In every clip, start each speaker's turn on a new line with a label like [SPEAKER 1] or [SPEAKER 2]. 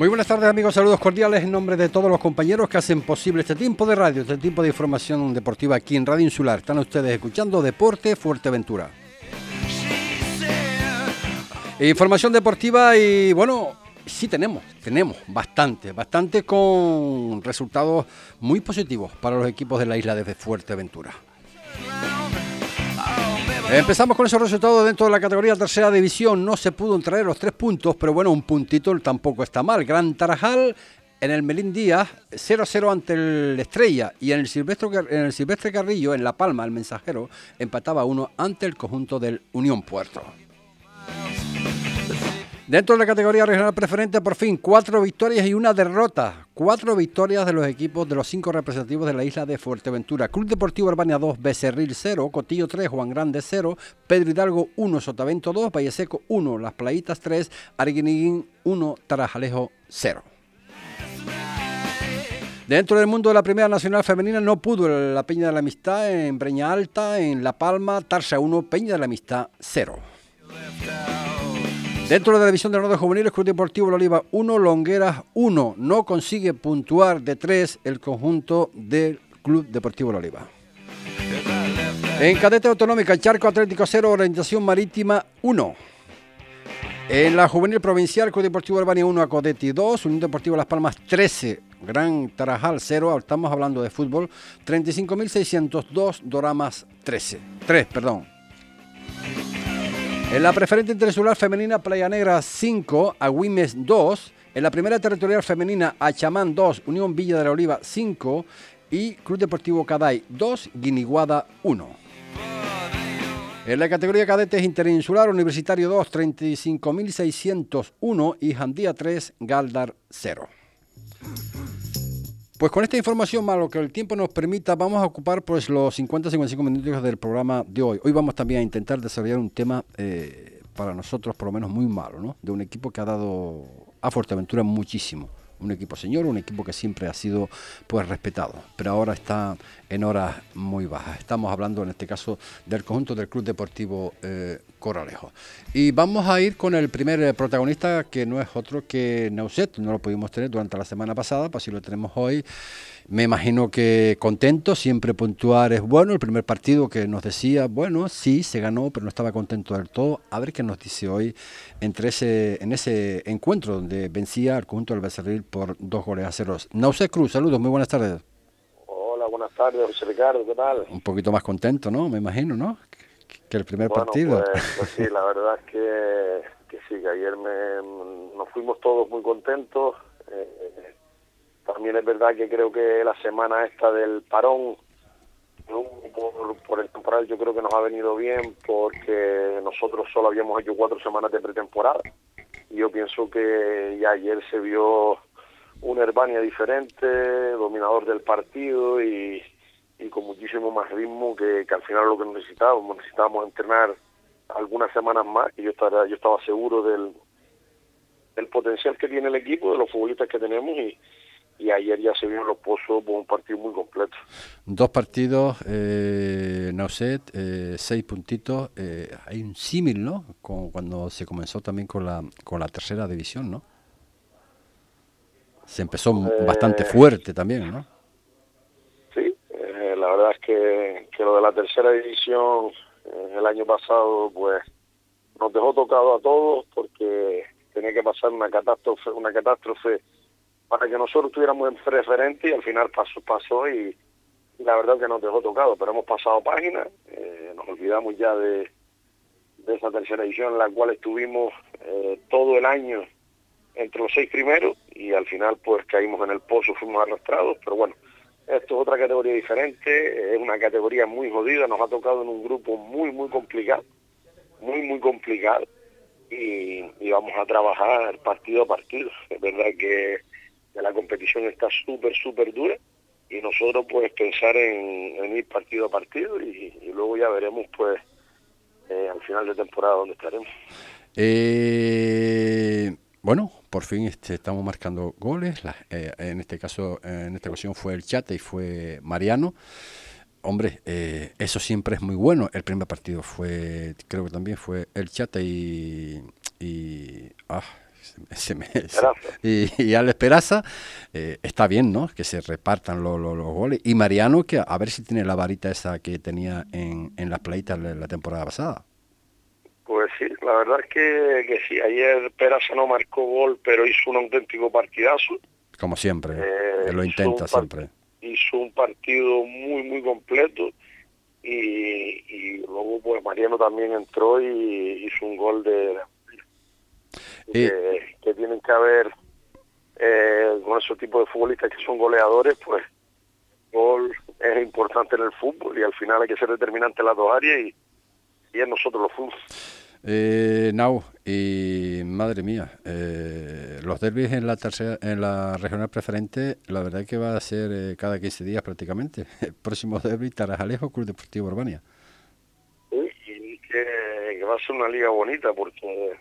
[SPEAKER 1] Muy buenas tardes amigos, saludos cordiales en nombre de todos los compañeros que hacen posible este tiempo de radio, este tiempo de información deportiva aquí en Radio Insular. Están ustedes escuchando Deporte Fuerteventura. Información deportiva y bueno, sí tenemos, tenemos bastante, bastante con resultados muy positivos para los equipos de la isla de Fuerteventura. Empezamos con esos resultados dentro de la categoría tercera división. No se pudo traer los tres puntos, pero bueno, un puntito tampoco está mal. Gran Tarajal en el Melín Díaz 0-0 ante el Estrella y en el, Silvestre, en el Silvestre Carrillo, en La Palma, el mensajero, empataba uno ante el conjunto del Unión Puerto. Dentro de la categoría regional preferente, por fin, cuatro victorias y una derrota. Cuatro victorias de los equipos de los cinco representativos de la isla de Fuerteventura. Club Deportivo Urbania 2, Becerril 0, Cotillo 3, Juan Grande 0, Pedro Hidalgo 1, Sotavento 2, Valle Seco 1, Las Playitas 3, Arguiniguín 1, Tarajalejo 0. Dentro del mundo de la Primera Nacional Femenina no pudo la Peña de la Amistad en Breña Alta, en La Palma, Tarsa 1, Peña de la Amistad 0. Dentro de la división de honor de juveniles, Club Deportivo Oliva 1, Longueras 1. No consigue puntuar de 3 el conjunto del Club Deportivo Oliva. En cadete autonómica, Charco Atlético 0, Orientación Marítima 1. En la juvenil provincial, Club Deportivo Albania 1, Acodeti 2, Unión Deportivo Las Palmas 13, Gran Tarajal 0, estamos hablando de fútbol, 35.602, Doramas 13, 3, perdón. En la preferente interinsular femenina Playa Negra 5, Agüimes 2. En la primera territorial femenina Achamán 2, Unión Villa de la Oliva 5 y Cruz Deportivo Caday 2, Guiniguada 1. En la categoría cadetes interinsular, Universitario 2, 35.601 y Jandía 3, Galdar 0. Pues con esta información, más lo que el tiempo nos permita, vamos a ocupar pues los 50-55 minutos del programa de hoy. Hoy vamos también a intentar desarrollar un tema eh, para nosotros por lo menos muy malo, ¿no? De un equipo que ha dado a Fuerteventura muchísimo un equipo señor, un equipo que siempre ha sido pues respetado, pero ahora está en horas muy bajas. Estamos hablando en este caso del conjunto del Club Deportivo eh. Y vamos a ir con el primer eh, protagonista que no es otro que Neuset, no lo pudimos tener durante la semana pasada, pues si lo tenemos hoy. Me imagino que contento, siempre puntuar es bueno. El primer partido que nos decía, bueno, sí, se ganó, pero no estaba contento del todo. A ver qué nos dice hoy entre ese, en ese encuentro donde vencía al conjunto del Becerril por dos goles a ceros. Nauce Cruz, saludos, muy buenas tardes.
[SPEAKER 2] Buenas tardes, José Ricardo, ¿qué tal?
[SPEAKER 1] Un poquito más contento, ¿no? Me imagino, ¿no? Que el primer partido.
[SPEAKER 2] Pues, pues, sí, la verdad es que, que sí, que ayer me, nos fuimos todos muy contentos. Eh, también es verdad que creo que la semana esta del parón por, el temporal yo creo que nos ha venido bien porque nosotros solo habíamos hecho cuatro semanas de pretemporada y yo pienso que ya ayer se vio un Herbania diferente, dominador del partido y, con muchísimo más ritmo que, al final lo que necesitábamos, necesitábamos entrenar algunas semanas más y yo estaba, yo estaba seguro del, del potencial que tiene el equipo, de los futbolistas que tenemos y, y ayer ya se vio los pozos por un partido muy completo.
[SPEAKER 1] Dos partidos, eh, no sé, eh, seis puntitos, eh, hay un símil, ¿no? Como cuando se comenzó también con la, con la tercera división, ¿no? Se empezó eh, bastante fuerte también, ¿no?
[SPEAKER 2] Sí, la verdad es que, que lo de la tercera división el año pasado, pues nos dejó tocado a todos porque tenía que pasar una catástrofe, una catástrofe para que nosotros tuviéramos en preferente y al final pasó, pasó y, la verdad que nos dejó tocado, pero hemos pasado página, eh, nos olvidamos ya de, de esa tercera edición en la cual estuvimos eh, todo el año entre los seis primeros y al final pues caímos en el pozo, fuimos arrastrados, pero bueno, esto es otra categoría diferente, es una categoría muy jodida, nos ha tocado en un grupo muy, muy complicado, muy, muy complicado y, vamos a trabajar partido a partido. Es verdad que la competición está súper, súper dura y nosotros pues pensar en, ir partido a partido y, luego ya veremos pues eh, al final de temporada dónde estaremos.
[SPEAKER 1] Eh, bueno, por fin este, estamos marcando goles. Eh, en este caso, en esta ocasión fue el Chate y fue Mariano. Hombre, eso siempre es muy bueno. El primer partido fue, creo que también fue el Chate y, y ah, y, y Alex Peraza, eh, está bien, ¿no? Que se repartan los goles. Y Mariano, que a ver si tiene la varita esa que tenía en, en las playitas la temporada pasada.
[SPEAKER 2] La verdad es que, que sí. Ayer Peraza no marcó gol, pero hizo un auténtico partidazo.
[SPEAKER 1] Como siempre, eh, lo intenta siempre.
[SPEAKER 2] Hizo un partido muy, muy completo. Y, luego pues Mariano también entró y hizo un gol de, que, tienen que haber eh, con esos tipos de futbolistas que son goleadores, pues gol es importante en el fútbol y al final hay que ser determinante en las dos áreas y, y en nosotros los fútbol.
[SPEAKER 1] Eh, Nau, y madre mía, eh, los derbis en la tercera, en la regional preferente, la verdad que va a ser eh, cada 15 días prácticamente. El próximo derby, Tarajalejo, Club Deportivo Urbania.
[SPEAKER 2] Sí, y que, va a ser una liga bonita porque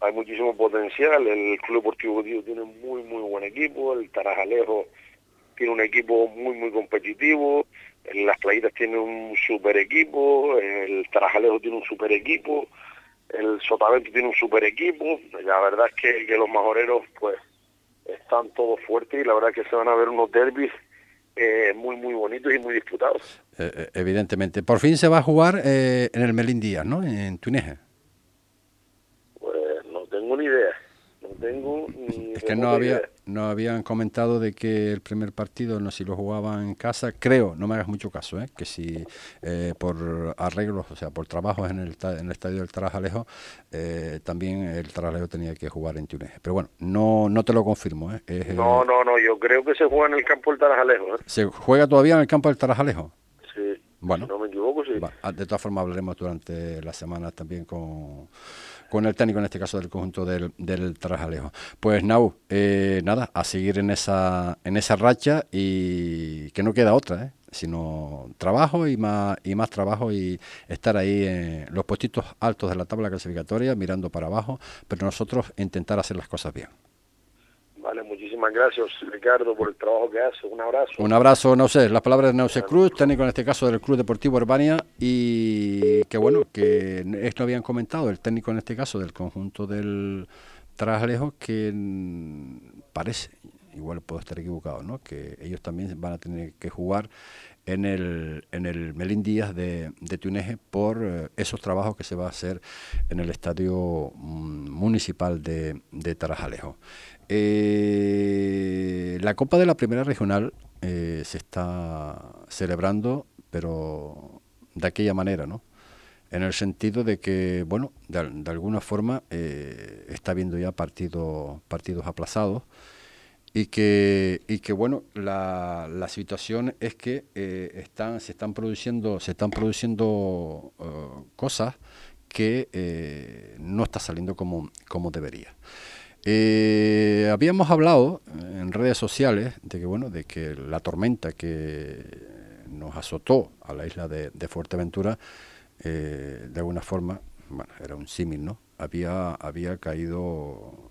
[SPEAKER 2] hay muchísimo potencial. El Club Deportivo Tío tiene muy, muy buen equipo. El Tarajalejo tiene un equipo muy, muy competitivo. Las Playitas tiene un super equipo. El Tarajalejo tiene un super equipo. El Sotavento tiene un super equipo. La verdad es que, que los majoreros, pues, están todos fuertes y la verdad es que se van a ver unos derbis eh, muy, muy bonitos y muy disputados.
[SPEAKER 1] Eh, eh, evidentemente. Por fin se va a jugar en el Melín Díaz, ¿no? En Tuneje
[SPEAKER 2] tengo ni idea. Tengo
[SPEAKER 1] ni Es que no había no habían comentado de que el primer partido no si lo jugaban en casa, creo, no me hagas mucho caso, ¿eh? que si eh, por arreglos, o sea, por trabajos en el, en el estadio del Tarajalejo, eh, también el Tarajalejo tenía que jugar en Túnez. Pero bueno, no no te lo confirmo. ¿eh?
[SPEAKER 2] no, no, no, yo creo que se juega en el campo del Tarajalejo.
[SPEAKER 1] ¿Se juega todavía en el campo del Tarajalejo?
[SPEAKER 2] Sí. Bueno, no me equivoco, sí.
[SPEAKER 1] de todas formas hablaremos durante la semana también con con el técnico, en este caso del conjunto del, del Tarajalejo. Pues Nau, eh, nada, a seguir en esa, en esa racha y que no queda otra, ¿eh? sino trabajo y más, y más trabajo y estar ahí en los puestitos altos de la tabla clasificatoria, mirando para abajo, pero nosotros intentar hacer las cosas bien.
[SPEAKER 2] Vale, muchísimas gracias Ricardo por el trabajo que hace. Un abrazo.
[SPEAKER 1] Un abrazo, no las palabras de Nauce Cruz, técnico en este caso del Club Deportivo Urbania y que bueno, que esto habían comentado, el técnico en este caso del conjunto del Traslejo, que parece, igual puedo estar equivocado, ¿no? que ellos también van a tener que jugar en el, en el Melín Díaz de, de Tuneje por eh, esos trabajos que se va a hacer en el estadio mm, municipal de, de Tarajalejo. Eh, la Copa de la Primera Regional eh, se está celebrando, pero de aquella manera, ¿no? En el sentido de que, bueno, de, alguna forma eh, está habiendo ya partidos aplazados y que, y que bueno, la, la situación es que están, se están produciendo, se están produciendo cosas que no está saliendo como, como debería. Eh, habíamos hablado en redes sociales de que bueno, de que la tormenta que nos azotó a la isla de, Fuerteventura, eh, de alguna forma, bueno, era un símil, ¿no? Había, había caído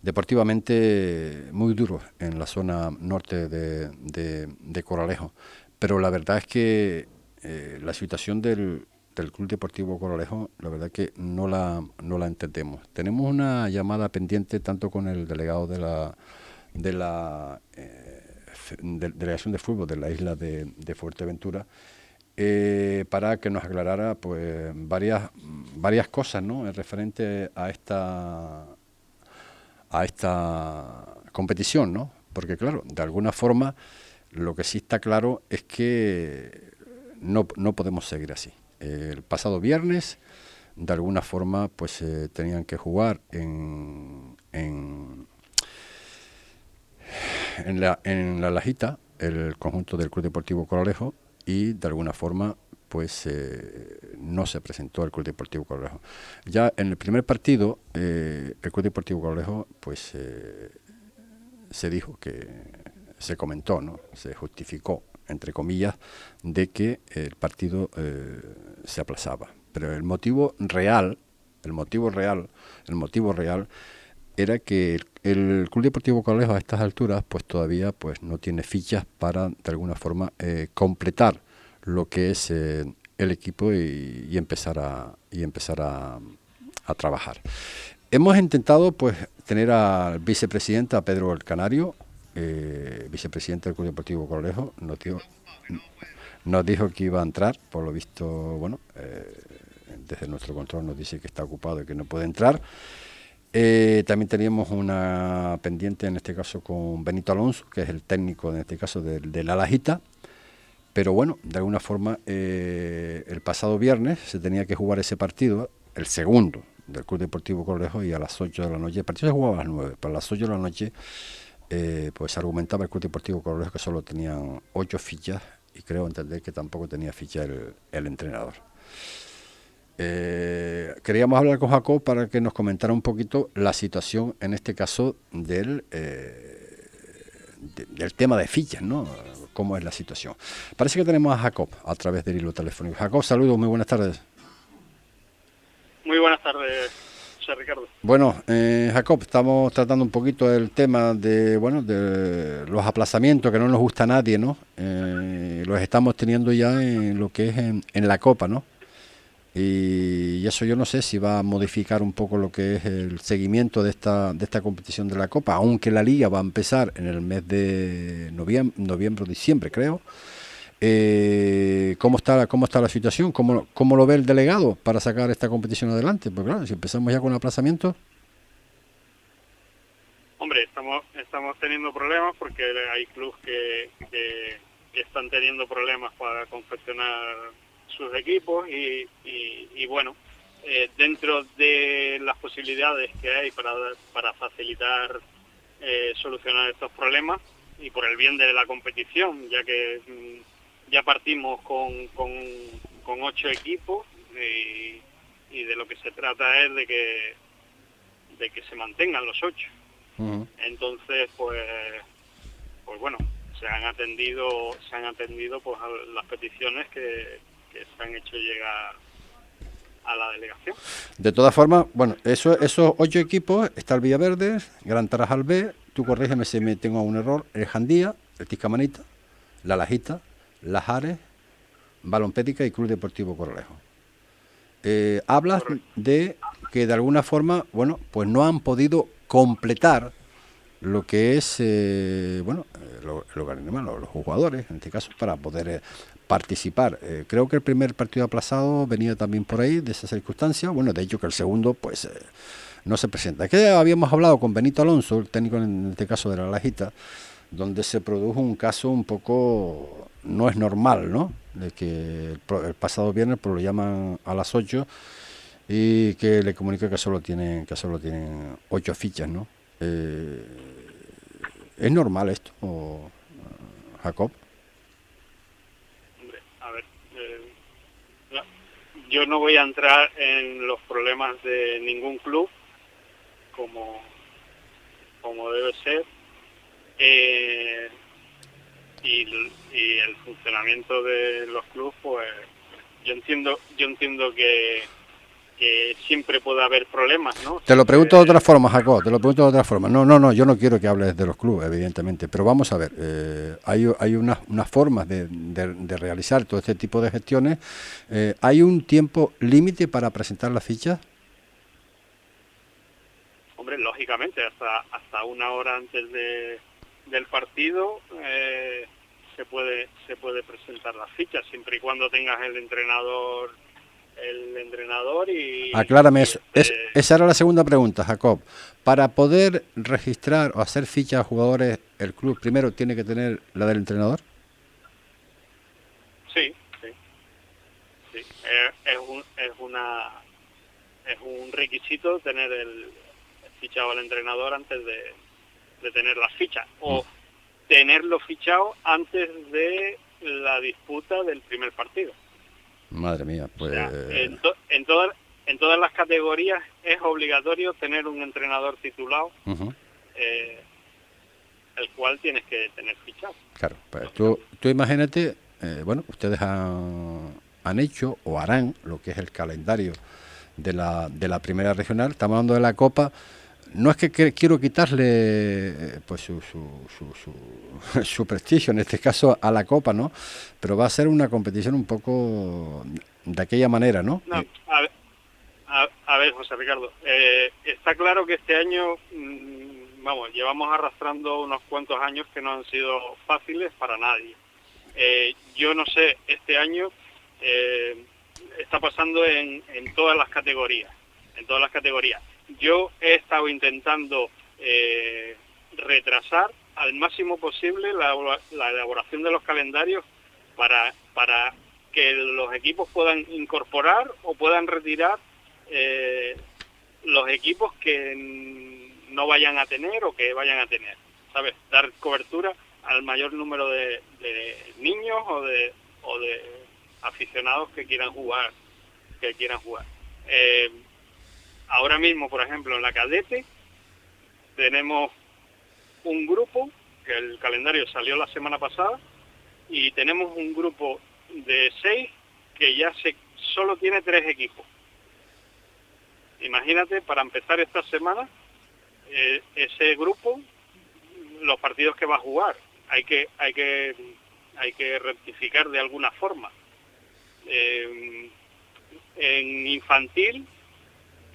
[SPEAKER 1] deportivamente muy duro en la zona norte de, de, Coralejo. Pero la verdad es que eh, la situación del, del Club Deportivo Coralejo, la verdad que no la, no la entendemos. Tenemos una llamada pendiente tanto con el delegado de la, de la eh, delegación de fútbol de la isla de, Fuerteventura, eh, para que nos aclarara pues varias varias cosas ¿no? referente a esta a esta competición ¿no? porque claro de alguna forma lo que sí está claro es que no, no podemos seguir así el pasado viernes, de alguna forma, pues eh, tenían que jugar en, en, en, la, en la Lajita, el conjunto del Club Deportivo Coralejo, y de alguna forma pues eh, no se presentó el Club Deportivo Coralejo. Ya en el primer partido, eh, el Club Deportivo Coralejo pues se dijo que se comentó, ¿no? se justificó entre comillas, de que el partido eh, se aplazaba. Pero el motivo real, el motivo real, el motivo real era que el, Club Deportivo Colegio a estas alturas pues todavía pues no tiene fichas para de alguna forma eh, completar lo que es eh, el equipo y, empezar a y empezar a, a trabajar. hemos intentado pues tener al vicepresidente, a Pedro el Canario, eh, vicepresidente del Club Deportivo Correjo, nos dijo, nos dijo que iba a entrar, por lo visto, bueno, eh, desde nuestro control nos dice que está ocupado y que no puede entrar. Eh, también teníamos una pendiente en este caso con Benito Alonso, que es el técnico en este caso de, de la. Pero bueno, de alguna forma el pasado viernes se tenía que jugar ese partido, el segundo del Club Deportivo Correjo, y a las 8 de la noche, el partido se jugaba a las 9, pero a las 8 de la noche eh, pues argumentaba el Club Deportivo Correjo que solo tenían 8 fichas y creo entender que tampoco tenía ficha el, el entrenador. Eh, queríamos hablar con Jacob para que nos comentara un poquito la situación, en este caso, del, eh, del tema de fichas, ¿no? Cómo es la situación. Parece que tenemos a Jacob a través del hilo telefónico. Jacob, saludos, muy buenas tardes.
[SPEAKER 3] Muy buenas tardes, Ricardo.
[SPEAKER 1] Bueno, eh, Jacob, estamos tratando un poquito el tema de, bueno, de los aplazamientos que no nos gusta a nadie, ¿no? Eh, los estamos teniendo ya en lo que es en, en la Copa, ¿no? y eso yo no sé si va a modificar un poco lo que es el seguimiento de esta de esta competición de la Copa, aunque la liga va a empezar en el mes de noviembre, noviembre diciembre creo. Eh, ¿cómo, está, ¿Cómo está la situación? ¿Cómo, ¿Cómo lo ve el delegado para sacar esta competición adelante? Pues claro, si empezamos ya con aplazamiento.
[SPEAKER 3] Hombre, estamos, estamos teniendo problemas porque hay clubes que, que, que están teniendo problemas para confeccionar sus equipos y, y, y bueno, eh, dentro de las posibilidades que hay para, para facilitar eh, solucionar estos problemas y por el bien de la competición, ya que mm, ya partimos con, con, con ocho equipos y, y, de lo que se trata es de que de que se mantengan los ocho. Uh -huh. Entonces, pues, pues bueno, se han atendido se han atendido pues las peticiones que, que se han hecho llegar a la delegación.
[SPEAKER 1] De todas formas, bueno, eso, esos ocho equipos, está el Villaverde, Gran Tarajal B, tú corrígeme si me tengo un error, el Jandía, el Tiscamanita, la Lajita, Las Ares, Balompédica y Club Deportivo Correjo. Eh, hablas de que de alguna forma, bueno, pues no han podido completar lo que es, eh, bueno, lo, lo, los jugadores, en este caso, para poder eh, participar. Eh, creo que el primer partido aplazado venía también por ahí, de esa circunstancia. Bueno, de hecho que el segundo, pues, eh, no se presenta. Que habíamos hablado con Benito Alonso, el técnico en este caso de la Lajita, donde se produjo un caso un poco, no es normal, ¿no? De que el, el pasado viernes pues, lo llaman a las 8 y que le comunica que solo tienen, que solo tienen 8 fichas, ¿no? Eh, ¿Es normal esto, Jacob?
[SPEAKER 3] yo no voy a entrar en los problemas de ningún club como como debe ser eh, y, y, el funcionamiento de los clubes pues yo entiendo yo entiendo que, que siempre puede haber problemas no
[SPEAKER 1] te lo pregunto de otra forma Jacob te lo pregunto de otra forma. No no no yo no quiero que hables de los clubes evidentemente pero vamos a ver eh, hay hay unas unas formas de, de, de, realizar todo este tipo de gestiones. Eh, hay un tiempo límite para presentar las fichas
[SPEAKER 3] hombre lógicamente hasta hasta una hora antes de, del partido eh, se puede se puede presentar las fichas siempre y cuando tengas el entrenador el entrenador y...
[SPEAKER 1] Aclárame eso. Es, esa era la segunda pregunta, Jacob. Para poder registrar o hacer fichas a jugadores, ¿el club primero tiene que tener la del entrenador?
[SPEAKER 3] Sí, sí. sí. Es, es, un, es, una, es un requisito tener el, fichado al entrenador antes de, de tener las fichas. O tenerlo fichado antes de la disputa del primer partido.
[SPEAKER 1] Madre mía, pues... O sea,
[SPEAKER 3] en, to en, todas, en todas las categorías es obligatorio tener un entrenador titulado, uh -huh. eh, el cual tienes que tener fichado.
[SPEAKER 1] Claro, pues tú, tú imagínate, eh, bueno, ustedes han, han hecho o harán lo que es el calendario de la, de la primera regional, estamos hablando de la Copa, no es que quiero quitarle pues su, su, su, su, prestigio, en este caso a la Copa, ¿no? Pero va a ser una competición un poco de aquella manera, ¿no?
[SPEAKER 3] a, ver, a, ver, José Ricardo, eh, está claro que este año, mm, vamos, llevamos arrastrando unos cuantos años que no han sido fáciles para nadie. Eh, yo no sé, este año eh, está pasando en, en, todas las categorías, en todas las categorías. Yo he estado intentando retrasar al máximo posible la, la, elaboración de los calendarios para, para que los equipos puedan incorporar o puedan retirar eh, los equipos que no vayan a tener o que vayan a tener, ¿sabes? Dar cobertura al mayor número de, niños o de, o de aficionados que quieran jugar, que quieran jugar. Eh, ahora mismo, por ejemplo, en la cadete tenemos un grupo que el calendario salió la semana pasada y tenemos un grupo de seis que ya solo tiene tres equipos imagínate, para empezar esta semana, eh, ese grupo, los partidos que va a jugar, hay que, hay que, hay que rectificar de alguna forma. Eh, en infantil,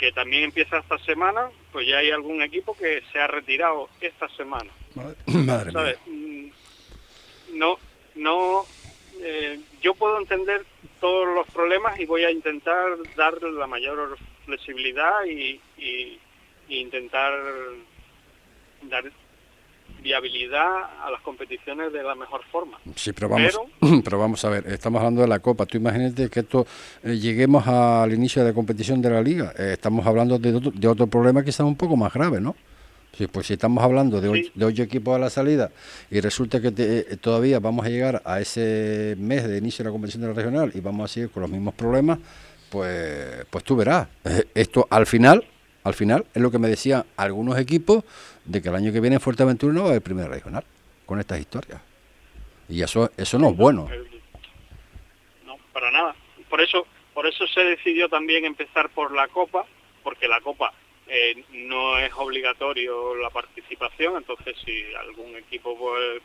[SPEAKER 3] que también empieza esta semana, pues ya hay algún equipo que se ha retirado esta semana.
[SPEAKER 1] Madre,
[SPEAKER 3] mm, No, no, eh, yo puedo entender todos los problemas y voy a intentar dar la mayor flexibilidad y, intentar dar viabilidad a las competiciones de la mejor forma.
[SPEAKER 1] Sí, pero vamos, pero, vamos a ver, estamos hablando de la Copa. Tú imagínate que esto eh, lleguemos al inicio de la competición de la Liga. Eh, estamos hablando de otro, de otro problema quizás un poco más grave, ¿no? Sí, pues si estamos hablando de, ocho, equipos a la salida y resulta que eh, todavía vamos a llegar a ese mes de inicio de la competición de la regional y vamos a seguir con los mismos problemas, pues, pues tú verás. Esto al final, al final es lo que me decían algunos equipos de que el año que viene en Fuerteventura no va a haber primera regional con estas historias. Y eso, eso no es bueno.
[SPEAKER 3] No, para nada. Por eso, por eso se decidió también empezar por la Copa, porque la Copa eh, no es obligatorio la participación, entonces si algún equipo pues,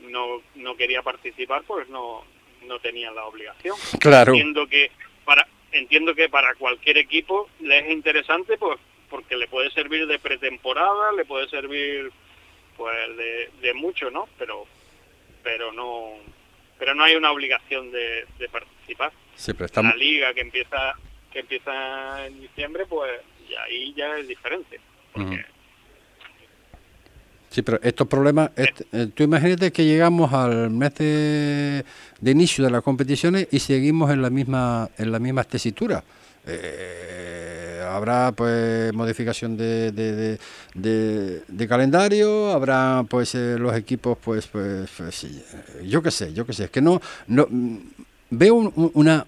[SPEAKER 3] no, no quería participar, pues no, no tenía la obligación.
[SPEAKER 1] Claro.
[SPEAKER 3] Entiendo que para entiendo que para cualquier equipo le es interesante pues porque le puede servir de pretemporada, le puede servir pues de, mucho, ¿no? Pero pero no pero no hay una obligación de, participar.
[SPEAKER 1] Sí, pero.
[SPEAKER 3] La liga que empieza que empieza en diciembre, pues ahí ya es diferente.
[SPEAKER 1] Sí, pero estos problemas, eh, tú imagínate que llegamos al mes de, inicio de las competiciones y seguimos en la misma en la misma tesitura. Eh, habrá pues modificación de, de, calendario, habrá pues eh, los equipos pues pues, pues yo qué sé, yo qué sé, es que no no mm, veo una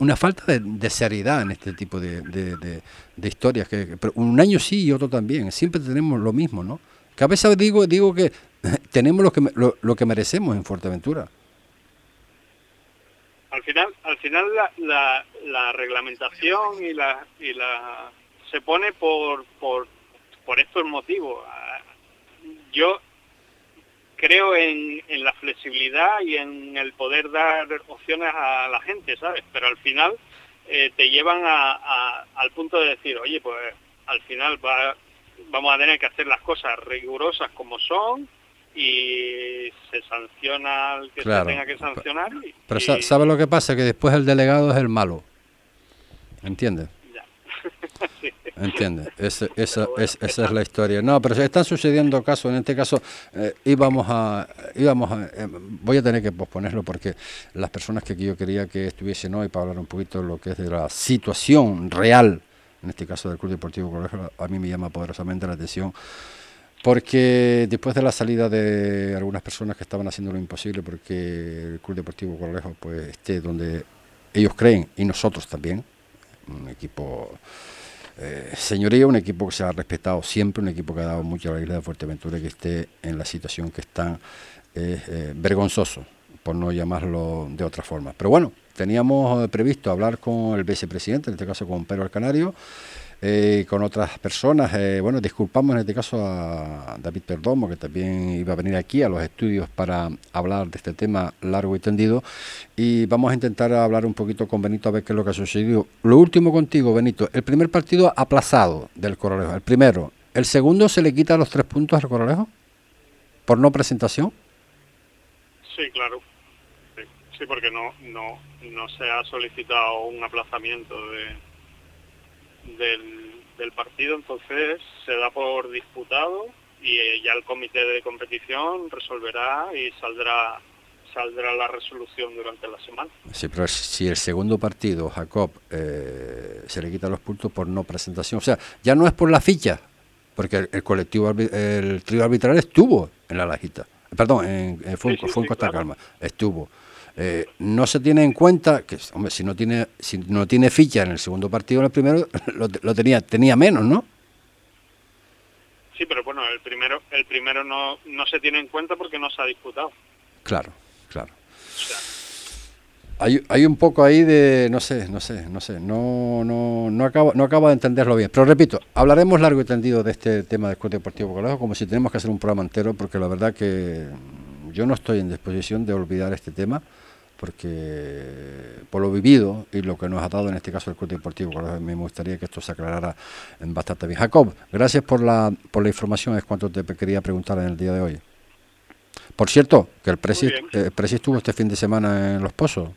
[SPEAKER 1] una falta de, seriedad en este tipo de, historias que, un año sí y otro también, siempre tenemos lo mismo, ¿no? Que a veces digo, digo que tenemos lo que, lo, que merecemos en Fuerteventura.
[SPEAKER 3] Al final, al final la, la, reglamentación y la, y la se pone por, por, por estos motivos. Yo creo en, en, la flexibilidad y en el poder dar opciones a la gente, ¿sabes? Pero al final eh, te llevan a, al punto de decir, oye, pues al final va, vamos a tener que hacer las cosas rigurosas como son y se sanciona al que se tenga que sancionar.
[SPEAKER 1] Pero ¿sabe lo que pasa? Que después el delegado es el malo. ¿Entiendes?
[SPEAKER 3] Ya.
[SPEAKER 1] ¿Entiendes? esa, es, esa es la historia. No, pero están sucediendo casos. En este caso, eh, íbamos a. íbamos a, eh, voy a tener que posponerlo porque las personas que yo quería que estuviesen hoy para hablar un poquito de lo que es de la situación real en este caso del Club Deportivo Colegio, a mí me llama poderosamente la atención porque después de la salida de algunas personas que estaban haciendo lo imposible porque el Club Deportivo Colegio pues esté donde ellos creen y nosotros también, un equipo eh, señoría, un equipo que se ha respetado siempre, un equipo que ha dado mucho a la isla de Fuerteventura y que esté en la situación que está es eh, vergonzoso, por no llamarlo de otra forma. Pero bueno, teníamos previsto hablar con el vicepresidente, en este caso con Pedro Alcanario, eh, con otras personas. Eh, bueno, disculpamos en este caso a David Perdomo, que también iba a venir aquí a los estudios para hablar de este tema largo y tendido. Y vamos a intentar hablar un poquito con Benito a ver qué es lo que ha sucedido. Lo último contigo, Benito. El primer partido aplazado del Coralejo, el primero. ¿El segundo se le quita los tres puntos al Coralejo? ¿Por no presentación?
[SPEAKER 3] Sí, claro. Sí, porque no, no, no se ha solicitado un aplazamiento de, del, partido, entonces se da por disputado y eh, ya el comité de competición resolverá y saldrá saldrá la resolución durante la semana.
[SPEAKER 1] Sí, pero si el segundo partido, Jacob, eh, se le quita los puntos por no presentación, o sea, ya no es por la ficha, porque el, colectivo, el trío arbitral estuvo en la lajita, perdón, en, fue, en Costa Calma, estuvo. Eh, no se tiene en cuenta que, hombre, si no tiene, si no tiene ficha en el segundo partido, en el primero lo, tenía, tenía menos, ¿no?
[SPEAKER 3] Sí, pero bueno, el primero, el primero no, no se tiene en cuenta porque no se ha disputado.
[SPEAKER 1] Claro, claro. hay, hay un poco ahí de, no sé, no sé, no sé, no, no, no acabo, no acabo de entenderlo bien. Pero repito, hablaremos largo y tendido de este tema del Club Deportivo como si tenemos que hacer un programa entero, porque la verdad que yo no estoy en disposición de olvidar este tema porque por lo vivido y lo que nos ha dado en este caso el Club Deportivo, me gustaría que esto se aclarara bastante bien. Jacob, gracias por la, por la información, es cuanto te quería preguntar en el día de hoy. Por cierto, que el Presi, eh, estuvo este fin de semana en Los Pozos.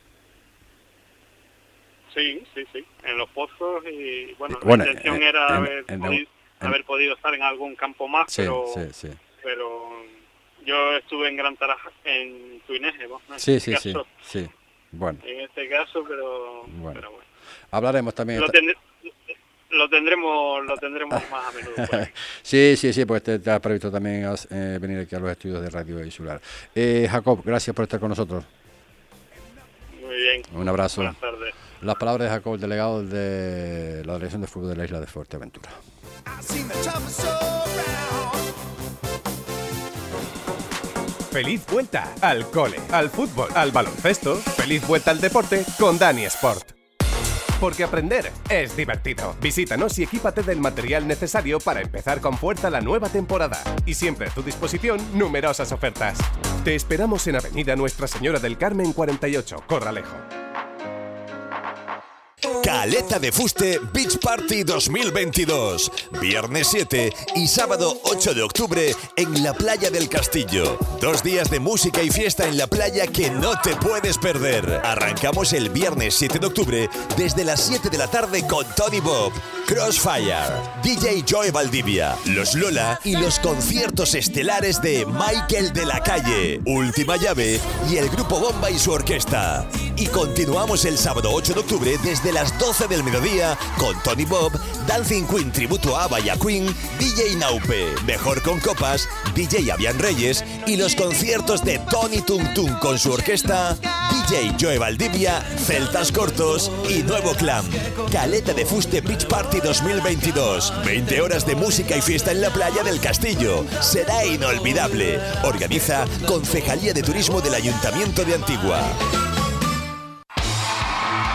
[SPEAKER 3] Sí, sí, sí, en Los Pozos y bueno, la intención era haber, podido, estar en algún campo más, pero, pero yo estuve en Gran Taraja, en Tuineje, ¿no?
[SPEAKER 1] sí, sí, sí, sí. Bueno.
[SPEAKER 3] En este caso, pero bueno.
[SPEAKER 1] Hablaremos también.
[SPEAKER 3] Lo, tendremos, lo tendremos más a menudo.
[SPEAKER 1] sí, sí, sí, pues te, has previsto también eh, venir aquí a los estudios de Radio Insular. Eh, Jacob, gracias por estar con nosotros.
[SPEAKER 3] Muy bien.
[SPEAKER 1] Un abrazo.
[SPEAKER 3] Buenas tardes.
[SPEAKER 1] Las palabras de Jacob, delegado de la Dirección de Fútbol de la Isla de Fuerteventura.
[SPEAKER 4] Feliz vuelta al cole, al fútbol, al baloncesto. Feliz vuelta al deporte con Dani Sport. Porque aprender es divertido. Visítanos y equípate del material necesario para empezar con fuerza la nueva temporada. Y siempre a tu disposición numerosas ofertas. Te esperamos en Avenida Nuestra Señora del Carmen 48, Corralejo.
[SPEAKER 5] Caleta de Fuste Beach Party 2022. Viernes 7 y sábado 8 de octubre en la playa del Castillo. Dos días de música y fiesta en la playa que no te puedes perder. Arrancamos el viernes 7 de octubre desde las 7 de la tarde con Tony Bob, Crossfire, DJ Joy Valdivia, Los Lola y los conciertos estelares de Michael de la Calle, Última Llave y el Grupo Bomba y su orquesta. Y continuamos el sábado 8 de octubre desde las 12 del mediodía con Tony Bob, Dancing Queen tributo a Baya Queen, DJ Naupe, Mejor con Copas, DJ Avian Reyes y los conciertos de Tony Tung Tung con su orquesta, DJ Joe Valdivia, Celtas Cortos y Nuevo Clan. Caleta de Fuste Beach Party 2022. 20 horas de música y fiesta en la playa del Castillo. Será inolvidable. Organiza Concejalía de Turismo del Ayuntamiento de Antigua.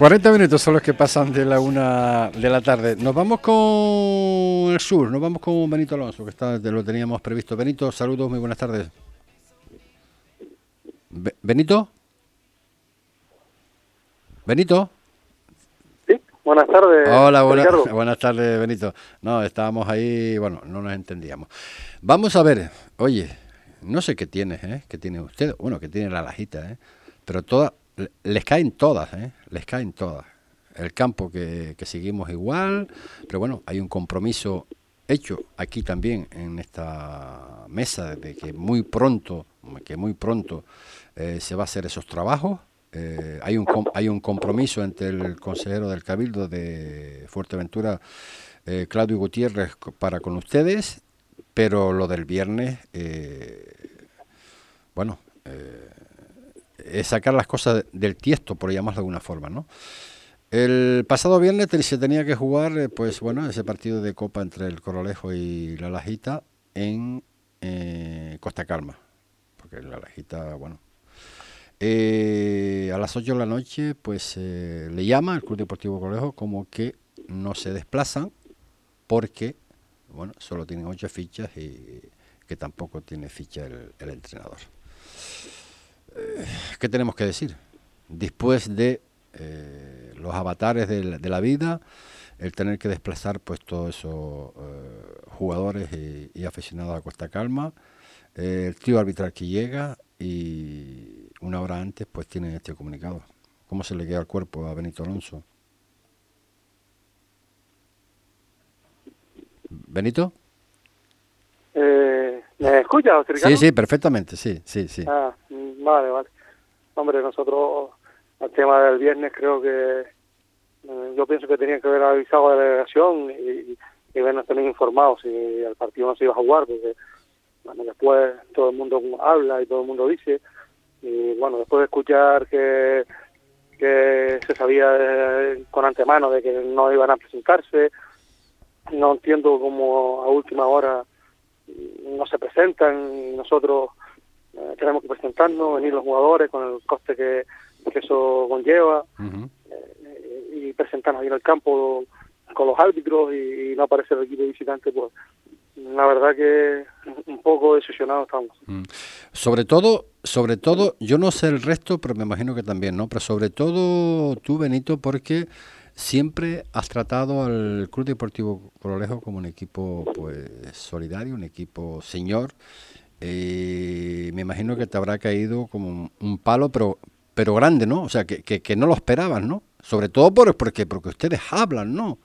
[SPEAKER 1] 40 minutos son los que pasan de la una de la tarde. Nos vamos con el sur, nos vamos con Benito Alonso, que está, lo teníamos previsto. Benito, saludos, muy buenas tardes. Benito. Benito.
[SPEAKER 6] Sí, buenas tardes.
[SPEAKER 1] Hola, buenas tardes, Benito. No, estábamos ahí, bueno, no nos entendíamos. Vamos a ver, oye, no sé qué tiene, ¿eh? ¿Qué tiene usted? Bueno, que tiene la lajita, ¿eh? Pero toda, les caen todas, ¿eh? les caen todas. El campo que, seguimos igual, pero bueno, hay un compromiso hecho aquí también en esta mesa de que muy pronto, que muy pronto eh, se va a hacer esos trabajos eh, hay, un, hay un compromiso entre el consejero del Cabildo de Fuerteventura, eh, Claudio Gutiérrez, para con ustedes, pero lo del viernes, bueno, es sacar las cosas del tiesto, por llamarlo de alguna forma, ¿no? El pasado viernes se tenía que jugar, pues bueno, ese partido de Copa entre el Corolejo y la Lajita en Costa Calma, porque la Lajita, bueno, eh, a las 8 de la noche, pues eh, le llama al Club Deportivo Colegio como que no se desplazan porque, bueno, solo tienen 8 fichas y que tampoco tiene ficha el, entrenador. Eh, ¿Qué tenemos que decir? Después de los avatares de la, vida, el tener que desplazar pues todos esos jugadores y, aficionados a Costa Calma, el tío arbitral que llega y una hora antes pues tiene este comunicado. ¿Cómo se le queda el cuerpo a Benito Alonso? ¿Benito?
[SPEAKER 6] Eh, ¿Me escuchas,
[SPEAKER 1] Sí, sí, perfectamente, sí, sí, sí.
[SPEAKER 6] Ah, vale, vale. Hombre, nosotros al tema del viernes creo que eh, yo pienso que tenía que haber avisado a la delegación y, y vernos también informados si el partido no se iba a jugar, porque bueno, después todo el mundo habla y todo el mundo dice y bueno, después de escuchar que, que se sabía con antemano de que no iban a presentarse, no entiendo cómo a última hora no se presentan y nosotros eh, tenemos que presentarnos, venir los jugadores con el coste que, eso conlleva eh, y presentarnos ahí en el campo con los árbitros y, no aparecer el equipo visitante, pues la verdad que un poco decepcionado estamos. Mm.
[SPEAKER 1] Sobre todo, sobre todo, yo no sé el resto, pero me imagino que también, ¿no? Pero sobre todo tú, Benito, porque siempre has tratado al Club Deportivo Corolejo como un equipo pues solidario, un equipo señor. Eh, me imagino que te habrá caído como un palo, pero pero grande, ¿no? O sea, que, que, no lo esperaban, ¿no? Sobre todo por, porque, porque ustedes hablan, ¿no?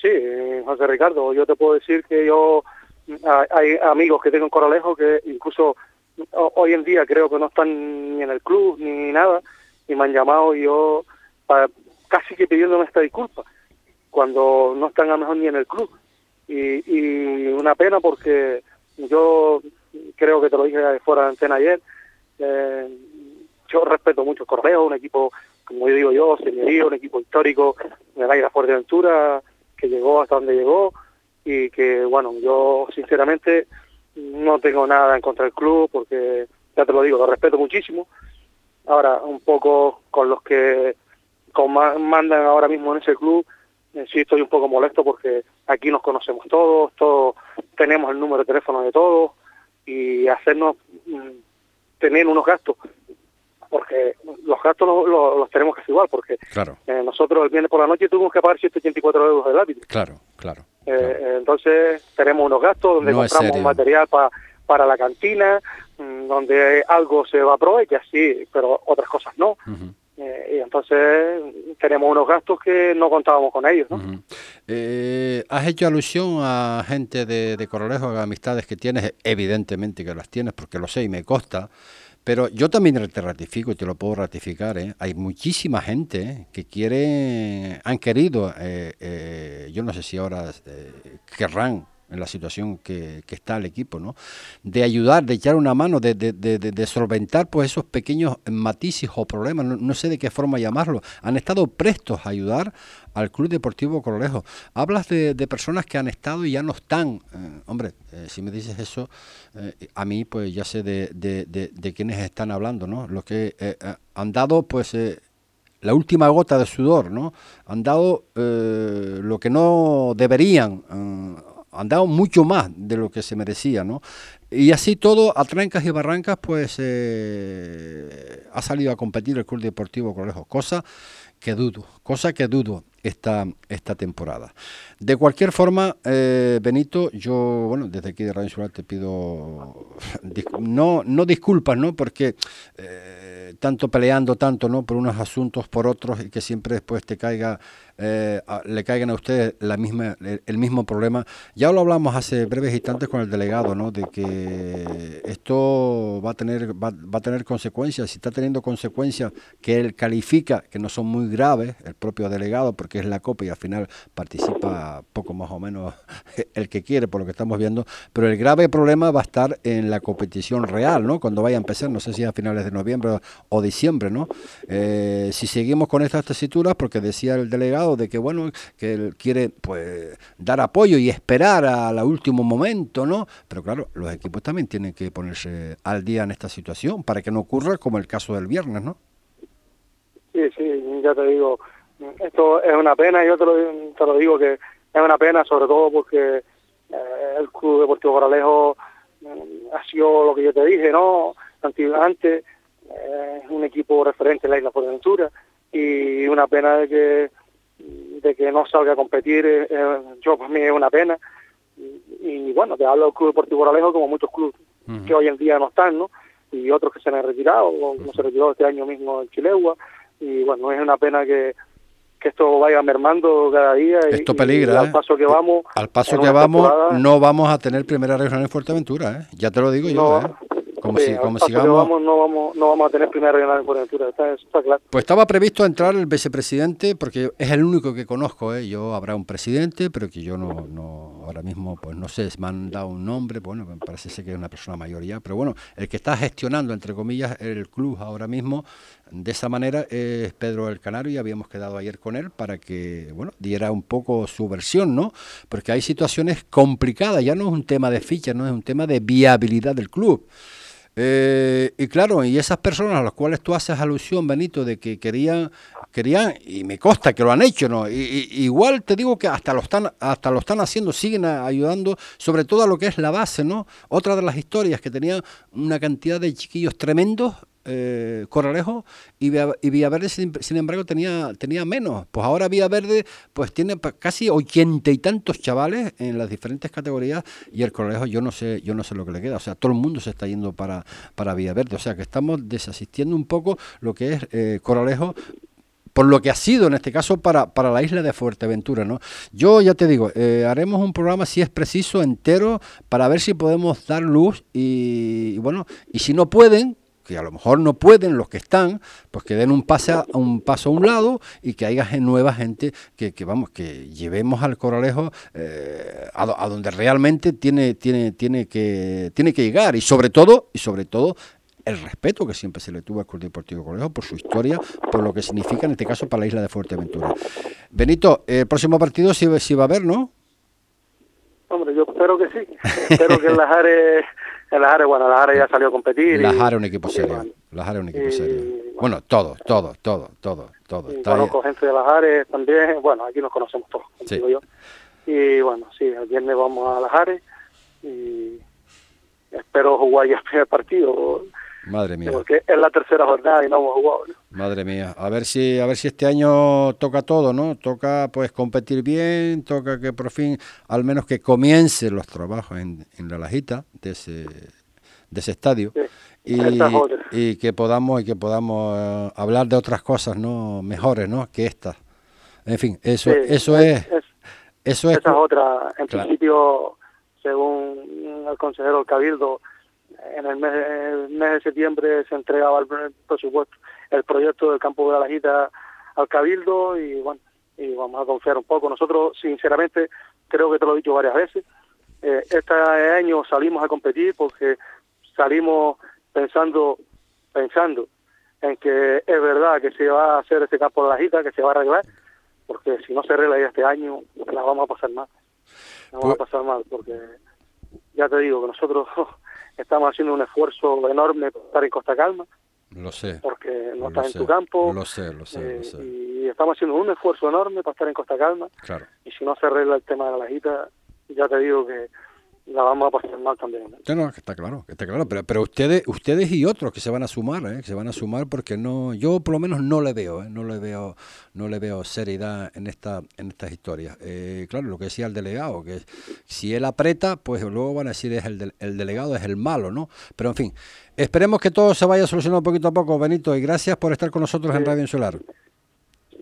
[SPEAKER 6] Sí, José Ricardo, yo te puedo decir que yo, hay amigos que tengo en Coralejo que incluso hoy en día creo que no están ni en el club ni nada, y me han llamado y yo casi que pidiéndome esta disculpa, cuando no están a lo mejor ni en el club. Y, y una pena porque yo creo que te lo dije fuera de antena ayer, eh, yo respeto mucho Coralejo, un equipo, como yo digo yo, señorío, un equipo histórico de la Fuerteventura, que llegó hasta donde llegó y que, bueno, yo sinceramente no tengo nada en contra del club porque, ya te lo digo, lo respeto muchísimo. Ahora, un poco con los que mandan ahora mismo en ese club, eh, sí estoy un poco molesto porque aquí nos conocemos todos, todos tenemos el número de teléfono de todos y hacernos mm, tener unos gastos porque los gastos los, tenemos que hacer igual, porque eh, nosotros el viernes por la noche tuvimos que pagar 184 euros del árbitro.
[SPEAKER 1] Claro, claro.
[SPEAKER 6] Eh, entonces tenemos unos gastos donde compramos material para para la cantina, mm, donde algo se va a aprovechar, sí, pero otras cosas no. Eh, y entonces tenemos unos gastos que no contábamos con ellos. ¿no?
[SPEAKER 1] has hecho alusión a gente de, de Corolejo, a amistades que tienes, evidentemente que las tienes, porque lo sé y me consta. Pero yo también te ratifico y te lo puedo ratificar. ¿eh? Hay muchísima gente ¿eh? que quiere, han querido, eh, eh, yo no sé si ahora querrán en la situación que, está el equipo, ¿no? De ayudar, de echar una mano, de, de, de, solventar pues esos pequeños matices o problemas, no, sé de qué forma llamarlo. Han estado prestos a ayudar al Club Deportivo Corolejo. Hablas de, personas que han estado y ya no están. Eh, hombre, eh, si me dices eso, eh, a mí pues ya sé de, de, quiénes están hablando, ¿no? Los que han dado pues la última gota de sudor, ¿no? Han dado lo que no deberían han dado mucho más de lo que se merecía, ¿no? Y así todo, a trancas y barrancas, pues eh, ha salido a competir el Club Deportivo Colegio, cosa que dudo, cosa que dudo esta, esta temporada. De cualquier forma, eh, Benito, yo, bueno, desde aquí de Radio Insular te pido, no, no disculpas, ¿no? Porque eh, tanto peleando tanto, ¿no? Por unos asuntos, por otros, y que siempre después te caiga eh, le caigan a ustedes la misma, el, mismo problema. Ya lo hablamos hace breves instantes con el delegado, ¿no? De que esto va a tener, va, a tener consecuencias. Si está teniendo consecuencias que él califica, que no son muy graves, el propio delegado, porque es la copa y al final participa poco más o menos el que quiere, por lo que estamos viendo. Pero el grave problema va a estar en la competición real, ¿no? Cuando vaya a empezar, no sé si a finales de noviembre o diciembre, ¿no? Eh, si seguimos con estas tesituras, porque decía el delegado, de que bueno, que él quiere pues dar apoyo y esperar al último momento, ¿no? Pero claro, los equipos también tienen que ponerse al día en esta situación para que no ocurra como el caso del viernes, ¿no?
[SPEAKER 6] Sí, sí, ya te digo, esto es una pena, yo te lo, digo que es una pena sobre todo porque eh, el Club Deportivo Coralejo mm, ha sido lo que yo te dije, ¿no? Antes, eh, es un equipo referente en la Isla Fuerteventura y una pena de que de que no salga a competir, eh, eh, yo para mí es una pena. Y, bueno, te hablo del Club Deportivo Alejo como muchos clubes que hoy en día no están, ¿no? Y otros que se han retirado, como se retiró este año mismo en Chilegua. Y bueno, es una pena que, que esto vaya mermando cada día.
[SPEAKER 1] Esto peligra.
[SPEAKER 6] al ¿eh? paso que vamos.
[SPEAKER 1] Al paso que vamos, no vamos a tener primera regional en Fuerteventura, ¿eh? Ya te lo digo yo, ¿eh? Como, si, como sigamos...
[SPEAKER 6] no, vamos, no vamos a tener primera regional en Fuerteventura, está, está, claro.
[SPEAKER 1] Pues estaba previsto entrar el vicepresidente, porque es el único que conozco, ¿eh? yo habrá un presidente, pero que yo no, no, ahora mismo, pues no sé, me han dado un nombre, bueno, me parece que es una persona mayor ya, pero bueno, el que está gestionando, entre comillas, el club ahora mismo, de esa manera, es Pedro el Canario, y habíamos quedado ayer con él para que, bueno, diera un poco su versión, ¿no? Porque hay situaciones complicadas, ya no es un tema de ficha, no es un tema de viabilidad del club. Eh, y claro, y esas personas a las cuales tú haces alusión, Benito, de que querían, querían, y me consta que lo han hecho, ¿no? Y, igual te digo que hasta lo están, hasta lo están haciendo, siguen ayudando, sobre todo a lo que es la base, ¿no? Otra de las historias que tenían una cantidad de chiquillos tremendos eh, y, Villaverde sin, embargo tenía tenía menos pues ahora Villaverde pues tiene casi ochenta y tantos chavales en las diferentes categorías y el Corralejo yo no sé yo no sé lo que le queda o sea todo el mundo se está yendo para para Villaverde o sea que estamos desasistiendo un poco lo que es eh, por lo que ha sido en este caso para, para la isla de Fuerteventura. ¿no? Yo ya te digo, eh, haremos un programa si es preciso entero para ver si podemos dar luz y, y bueno, y si no pueden, que a lo mejor no pueden los que están, pues que den un, pase a, un paso a un lado y que haya nueva gente que, que vamos, que llevemos al Coralejo eh, a, donde realmente tiene, tiene, tiene, que, tiene que llegar y sobre todo, y sobre todo el respeto que siempre se le tuvo al Club Deportivo Coralejo por su historia, por lo que significa en este caso para la isla de Fuerteventura. Benito, el próximo partido sí, sí va a haber, ¿no?
[SPEAKER 6] Hombre, yo espero que sí. espero que en las áreas el Lajare, bueno, Lajare ya salió a competir.
[SPEAKER 1] Lajare un equipo serio. Lajare un equipo serio. Bueno, todo, todo, todo, todo, todo.
[SPEAKER 6] Y conozco gente de también. Bueno, aquí nos conocemos todos, sí. digo yo. Y bueno, sí, el viernes vamos a Lajare y espero jugar ya el primer partido.
[SPEAKER 1] Madre mía.
[SPEAKER 6] Porque es la tercera jornada y no hemos jugado.
[SPEAKER 1] Madre mía. A ver si a ver si este año toca todo, ¿no? Toca pues competir bien, toca que por fin al menos que comiencen los trabajos en, en la lajita de ese de ese estadio y, y, que podamos y que podamos eh, hablar de otras cosas, ¿no? Mejores, ¿no? Que estas. En fin, eso eso es, eso es
[SPEAKER 6] esa es otra en principio según el consejero del Cabildo en el mes, de septiembre se entregaba el presupuesto, el proyecto del campo de la Lajita al Cabildo y bueno, y vamos a confiar un poco. Nosotros, sinceramente, creo que te lo he dicho varias veces, eh, este año salimos a competir porque salimos pensando, pensando en que es verdad que se va a hacer ese campo de la Lajita, que se va a arreglar, porque si no se arregla ya este año, la vamos a pasar mal. La vamos a pues pasar mal, porque ya te digo que nosotros estamos haciendo un esfuerzo enorme para estar en Costa Calma.
[SPEAKER 1] Lo sé.
[SPEAKER 6] Porque no estás en tu campo.
[SPEAKER 1] Lo sé, lo sé, lo
[SPEAKER 6] eh,
[SPEAKER 1] sé.
[SPEAKER 6] Y estamos haciendo un esfuerzo enorme para estar en Costa Calma.
[SPEAKER 1] Claro.
[SPEAKER 6] Y si no se arregla el tema de la lajita, ya te digo que, la vamos a pasar mal también. ¿no?
[SPEAKER 1] No, está claro, está claro, pero, pero ustedes, ustedes y otros que se van a sumar, ¿eh? que se van a sumar porque no, yo por lo menos no le veo, ¿eh? no le veo, no le veo seriedad en esta, en estas historias. Eh, claro, lo que decía el delegado, que si él aprieta, pues luego van a decir es el, el delegado es el malo, ¿no? Pero en fin, esperemos que todo se vaya solucionando poquito a poco, Benito, y gracias por estar con nosotros en Radio Insular.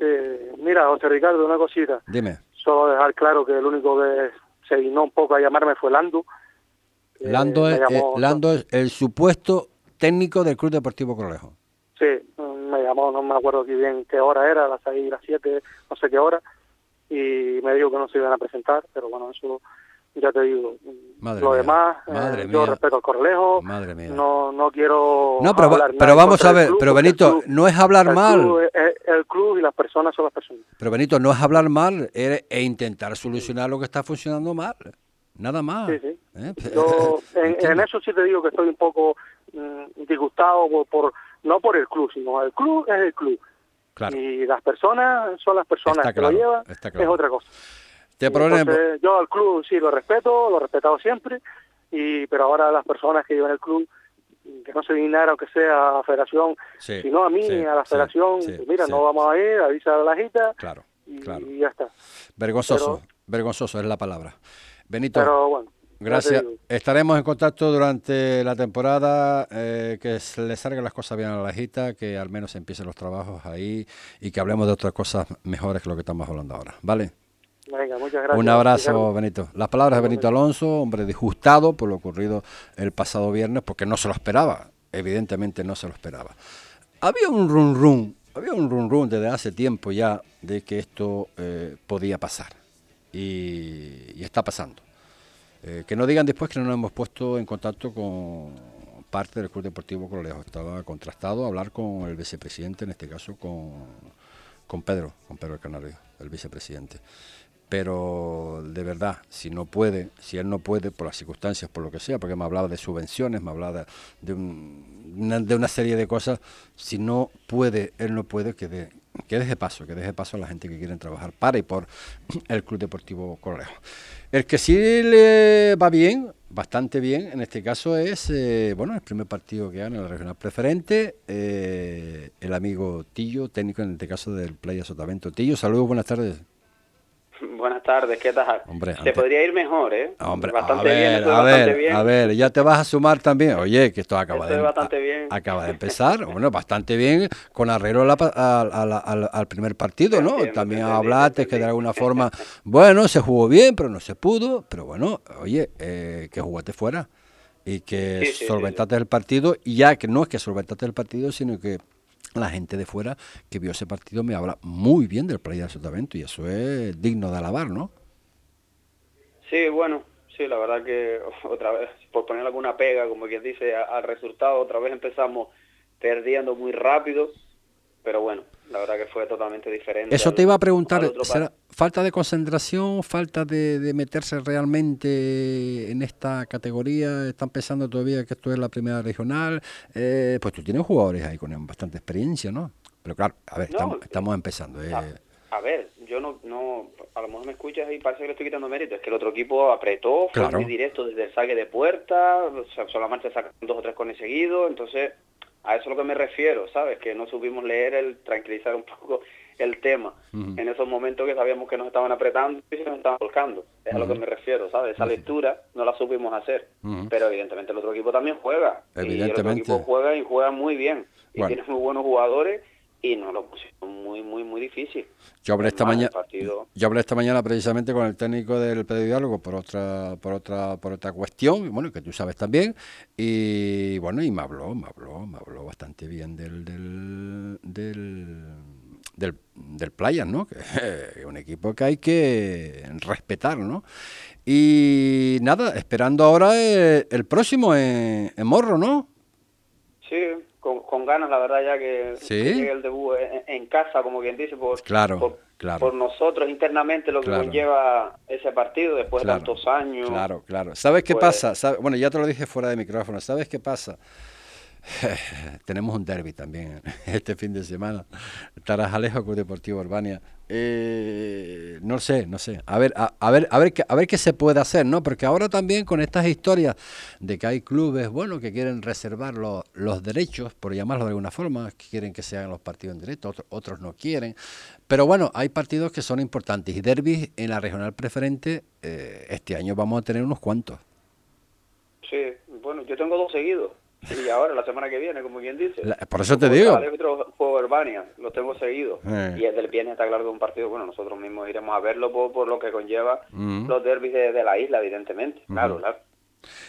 [SPEAKER 6] Eh, mira, José Ricardo, una cosita.
[SPEAKER 1] Dime,
[SPEAKER 6] Solo dejar claro que el único que se dignó un poco a llamarme fue Lando. Eh,
[SPEAKER 1] Lando,
[SPEAKER 6] me
[SPEAKER 1] es,
[SPEAKER 6] llamó-
[SPEAKER 1] eh, Lando es el supuesto técnico del Club Deportivo Correjo.
[SPEAKER 6] Sí, me llamó, no me acuerdo bien qué hora era, las seis, las siete, no sé qué hora, y me dijo que no se iban a presentar, pero bueno, eso ya te digo.
[SPEAKER 1] Madre
[SPEAKER 6] Lo
[SPEAKER 1] mía,
[SPEAKER 6] demás, eh, yo respeto al Corlejo,
[SPEAKER 1] Madre mía.
[SPEAKER 6] no no quiero
[SPEAKER 1] No, pero,
[SPEAKER 6] hablar
[SPEAKER 1] vamos a ver,
[SPEAKER 6] club,
[SPEAKER 1] pero Benito,
[SPEAKER 6] club-
[SPEAKER 1] no es hablar
[SPEAKER 6] el
[SPEAKER 1] mal.
[SPEAKER 6] club el club y las personas son las personas.
[SPEAKER 1] Pero Benito, no es hablar mal, es, e intentar solucionar lo que está funcionando mal. Nada más.
[SPEAKER 6] Sí, sí.
[SPEAKER 1] ¿eh?
[SPEAKER 6] Yo en, eso sí te digo que estoy un poco mm, disgustado por, por- no por el club, sino el club es el club.
[SPEAKER 1] Claro.
[SPEAKER 6] Y las personas son las personas
[SPEAKER 1] Está
[SPEAKER 6] que
[SPEAKER 1] claro,
[SPEAKER 6] lo llevan,
[SPEAKER 1] claro.
[SPEAKER 6] es otra cosa.
[SPEAKER 1] Te problema-
[SPEAKER 6] Entonces, yo al club sí lo respeto, lo he respetado siempre, y pero ahora las personas que llevan el club, que no se dignaran aunque sea a federación,
[SPEAKER 1] Sí,
[SPEAKER 6] sino a mí,
[SPEAKER 1] sí,
[SPEAKER 6] a la federación,
[SPEAKER 1] sí,
[SPEAKER 6] pues mira, no vamos a ir, avisa a la jita
[SPEAKER 1] Claro,
[SPEAKER 6] y,
[SPEAKER 1] claro.
[SPEAKER 6] y ya está.
[SPEAKER 1] Vergonzoso,
[SPEAKER 6] Pero-
[SPEAKER 1] vergonzoso es la palabra. Benito,
[SPEAKER 6] Pero bueno,
[SPEAKER 1] gracias. Estaremos en contacto durante la temporada, eh, que se le salgan las cosas bien a la jita, que al menos empiecen los trabajos ahí y que hablemos de otras cosas mejores que lo que estamos hablando ahora. ¿Vale?
[SPEAKER 6] Venga, muchas gracias.
[SPEAKER 1] Un abrazo,
[SPEAKER 6] Ricardo.
[SPEAKER 1] Benito. Las palabras de Benito Alonso, hombre disgustado por lo ocurrido el pasado viernes, porque no se lo esperaba, evidentemente no se lo esperaba. Había un run run, había un run run desde hace tiempo ya de que esto eh, podía pasar y, y está pasando. Eh, que no digan después que no nos hemos puesto en contacto con parte del Club Deportivo Cololejo. Estaba contrastado hablar con el vicepresidente, en este caso con, con Pedro, con Pedro Canario, el vicepresidente. Pero de verdad, si no puede, si él no puede, por las circunstancias, por lo que sea, porque me hablaba de subvenciones, me hablaba de, de un- una, de una serie de cosas, si no puede, él no puede, que, de- deje paso, que deje paso a la gente que quiere trabajar para y por el Club Deportivo Correjo. El que sí le va bien, bastante bien, en este caso es, eh, bueno, el primer partido que gana en la regional preferente, eh, el amigo Tillo, técnico en este caso del Playa Sotavento. Tillo, saludos, buenas tardes.
[SPEAKER 7] Buenas tardes, ¿qué tal?
[SPEAKER 1] Hombre,
[SPEAKER 7] Te podría ir mejor, ¿eh?
[SPEAKER 1] Hombre,
[SPEAKER 7] bastante
[SPEAKER 1] a
[SPEAKER 7] bien,
[SPEAKER 1] ver, a
[SPEAKER 7] bastante
[SPEAKER 1] ver,
[SPEAKER 7] bien.
[SPEAKER 1] a ver, ya te vas a sumar también. Oye, que esto acaba
[SPEAKER 7] Estoy
[SPEAKER 1] de
[SPEAKER 7] bastante bien.
[SPEAKER 1] acaba de empezar, bueno, bastante bien con arreglo a la al, al- primer partido, ¿no?
[SPEAKER 7] Entiendo,
[SPEAKER 1] También hablaste que de alguna forma, bueno, se jugó bien, pero no se pudo, pero bueno, oye, eh, que jugaste fuera y que
[SPEAKER 7] Sí, sí, sí,
[SPEAKER 1] solventaste el partido y ya que no es que solventaste el partido, sino que la gente de fuera que vio ese partido me habla muy bien del Playa de Sotavento y eso es digno de alabar, ¿no?
[SPEAKER 7] Sí, bueno, sí, la verdad que otra vez, por poner alguna pega, como quien dice, al resultado, otra vez empezamos perdiendo muy rápido, pero bueno, la verdad que fue totalmente diferente.
[SPEAKER 1] Eso
[SPEAKER 7] al-
[SPEAKER 1] te iba a preguntar,
[SPEAKER 7] al otro
[SPEAKER 1] ¿será
[SPEAKER 7] par-
[SPEAKER 1] falta de concentración, falta de, de meterse realmente en esta categoría? ¿Están pensando todavía que esto es la primera regional? Eh, pues tú tienes jugadores ahí con bastante experiencia, ¿no? Pero claro, a ver,
[SPEAKER 7] No,
[SPEAKER 1] estamos, estamos empezando. eh.
[SPEAKER 7] A, a ver, yo no, no, a lo mejor me escuchas y parece que le estoy quitando mérito. Es que el otro equipo apretó, fue
[SPEAKER 1] Claro.
[SPEAKER 7] muy directo desde el saque de puerta, o sea, marcha sacan dos o tres cones seguidos, entonces a eso es lo que me refiero, ¿sabes? Que no supimos leer, el tranquilizar un poco el tema en esos momentos que sabíamos que nos estaban apretando y se nos estaban volcando. Es a lo que me refiero, ¿sabes? Esa lectura no la supimos hacer, pero evidentemente el otro equipo también juega. Y el otro
[SPEAKER 1] Evidentemente.
[SPEAKER 7] equipo juega y juega muy bien. Y
[SPEAKER 1] Bueno.
[SPEAKER 7] tiene muy buenos jugadores y nos lo pusieron muy, muy, muy difícil.
[SPEAKER 1] Yo hablé
[SPEAKER 7] Es
[SPEAKER 1] esta mañana,
[SPEAKER 7] partido-
[SPEAKER 1] yo hablé esta mañana precisamente con el técnico del Diálogo por otra, por otra, por otra cuestión, y bueno, que tú sabes también, y bueno, y me habló, me habló, me habló bastante bien del, del, del, del, del Playas, ¿no? Que es un equipo que hay que respetar, ¿no? Y nada, esperando ahora el, el próximo en, en Morro, ¿no?
[SPEAKER 7] Sí, con, con ganas, la verdad, ya que,
[SPEAKER 1] Sí.
[SPEAKER 7] llegue el debut en, en casa, como quien dice, por,
[SPEAKER 1] Claro,
[SPEAKER 7] por,
[SPEAKER 1] claro.
[SPEAKER 7] por nosotros internamente lo que
[SPEAKER 1] Claro.
[SPEAKER 7] conlleva ese partido después de tantos años.
[SPEAKER 1] Claro, claro. ¿Sabes qué
[SPEAKER 7] Pues-
[SPEAKER 1] pasa? ¿Sabe- Bueno, ya te lo dije fuera de micrófono. ¿Sabes qué pasa? tenemos un derby también este fin de semana. Tarajalejo con Deportivo Urbania. Eh, no sé, no sé. A ver, a, ver, a ver, qué, a ver qué se puede hacer, ¿no? Porque ahora también con estas historias de que hay clubes, bueno, que quieren reservar los derechos, por llamarlo de alguna forma, que quieren que se hagan los partidos en directo, otros, otros no quieren. Pero bueno, hay partidos que son importantes y derbis en la regional preferente, eh, este año vamos a tener unos cuantos.
[SPEAKER 7] Sí, bueno, yo tengo dos seguidos. Y ahora, la semana que viene, como quien dice.
[SPEAKER 1] por eso te digo.
[SPEAKER 7] juego Urbania, lo tengo seguido. Eh. Y el del viernes está claro de un partido, bueno, nosotros mismos iremos a verlo por, lo que conlleva mm. los derbis de, la isla, evidentemente. Claro, claro.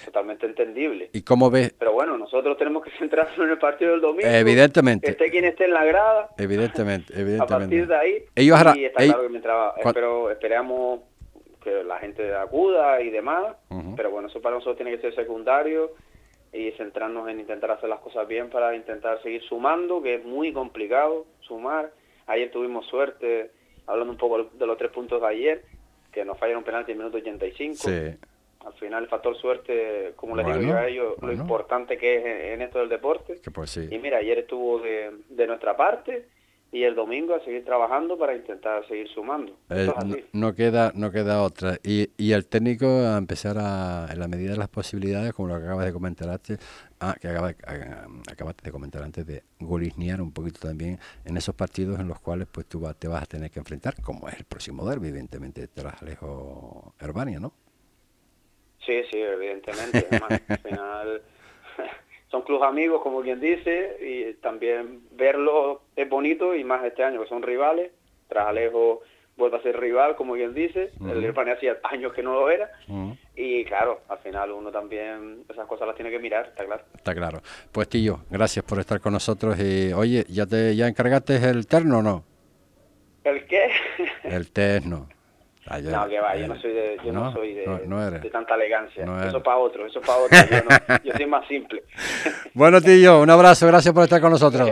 [SPEAKER 7] Totalmente entendible.
[SPEAKER 1] ¿Y cómo ves?
[SPEAKER 7] Pero bueno, nosotros tenemos que centrarnos en el partido del domingo.
[SPEAKER 1] Evidentemente.
[SPEAKER 7] Esté quien esté en la grada.
[SPEAKER 1] Evidentemente, evidentemente.
[SPEAKER 7] A partir de ahí.
[SPEAKER 1] Ellos
[SPEAKER 7] harán, y está claro que mientras, pero esperamos que la gente acuda y demás. Pero bueno, eso para nosotros tiene que ser secundario y centrarnos en intentar hacer las cosas bien para intentar seguir sumando, que es muy complicado sumar. Ayer tuvimos suerte, hablando un poco de los tres puntos de ayer, que nos fallaron un penalti en el minuto 85. Sí. Al final el factor suerte, como les digo yo a ellos, lo importante que es en, esto del deporte.
[SPEAKER 1] Pues
[SPEAKER 7] y mira, ayer estuvo de, de nuestra parte y el domingo a seguir trabajando para intentar seguir sumando.
[SPEAKER 1] Eh, no, queda no queda otra. Y, y el técnico a empezar a, en la medida de las posibilidades, como lo que acabas de comentar antes, ah, que acabas, de comentar antes, de golisnear un poquito también en esos partidos en los cuales pues tú te vas a tener que enfrentar, como es el próximo derby, evidentemente, tras Alejo Herbania, ¿no?
[SPEAKER 7] Sí, sí, evidentemente. al final son clubes amigos, como quien dice, y también verlo es bonito, y más este año que son rivales. Tras Alejo vuelve a ser rival, como quien dice. El Irpani hacía años que no lo era. Y claro, al final uno también esas cosas las tiene que mirar, está claro.
[SPEAKER 1] Está claro. Pues Tillo, gracias por estar con nosotros. Y, oye, ¿ya te ya encargaste el terno o no?
[SPEAKER 7] ¿El qué?
[SPEAKER 1] El terno.
[SPEAKER 7] No, que va, yo no soy de, yo no, soy de, tanta elegancia. eso para otro, eso para otro. yo, yo, soy más simple.
[SPEAKER 1] bueno, Tillo, un abrazo, gracias por estar con nosotros.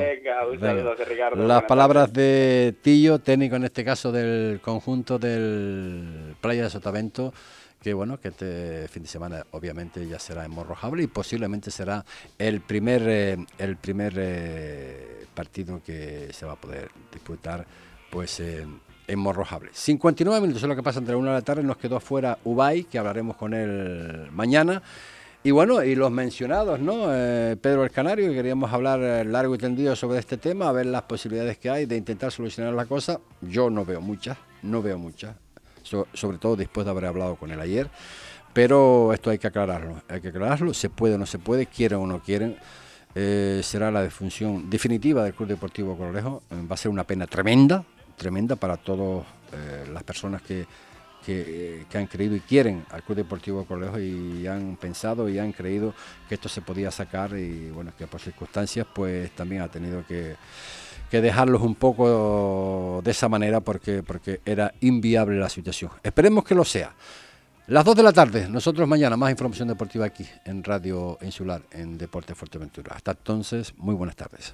[SPEAKER 1] Las palabras de Tillo, técnico en este caso del conjunto del Playa de Sotavento que bueno, que este fin de semana obviamente ya será en Morrojable y posiblemente será el primer eh, el primer eh, partido que se va a poder disputar pues en Morrojable. 59 minutos es lo que pasa entre una de la tarde. Nos quedó fuera Ubay, que hablaremos con él mañana. Y bueno, y los mencionados, ¿no? Eh, Pedro el Canario, que queríamos hablar eh, largo y tendido sobre este tema, a ver las posibilidades que hay de intentar solucionar la cosa. Yo no veo muchas, no veo muchas, sobre todo después de haber hablado con él ayer. Pero esto hay que aclararlo, hay que aclararlo, se puede o no se puede, quieren o no quieren. Eh, será la defunción definitiva del Club Deportivo Colorejo. va a ser una pena tremenda, tremenda para todas eh, las personas que, que, han creído y quieren al Club Deportivo Colegio y han pensado y han creído que esto se podía sacar y bueno, que por circunstancias pues también ha tenido que, que dejarlos un poco de esa manera porque, porque era inviable la situación. Esperemos que lo sea. Las 2 de la tarde, nosotros mañana más información deportiva aquí en Radio Insular, en Deporte Fuerteventura. Hasta entonces, muy buenas tardes.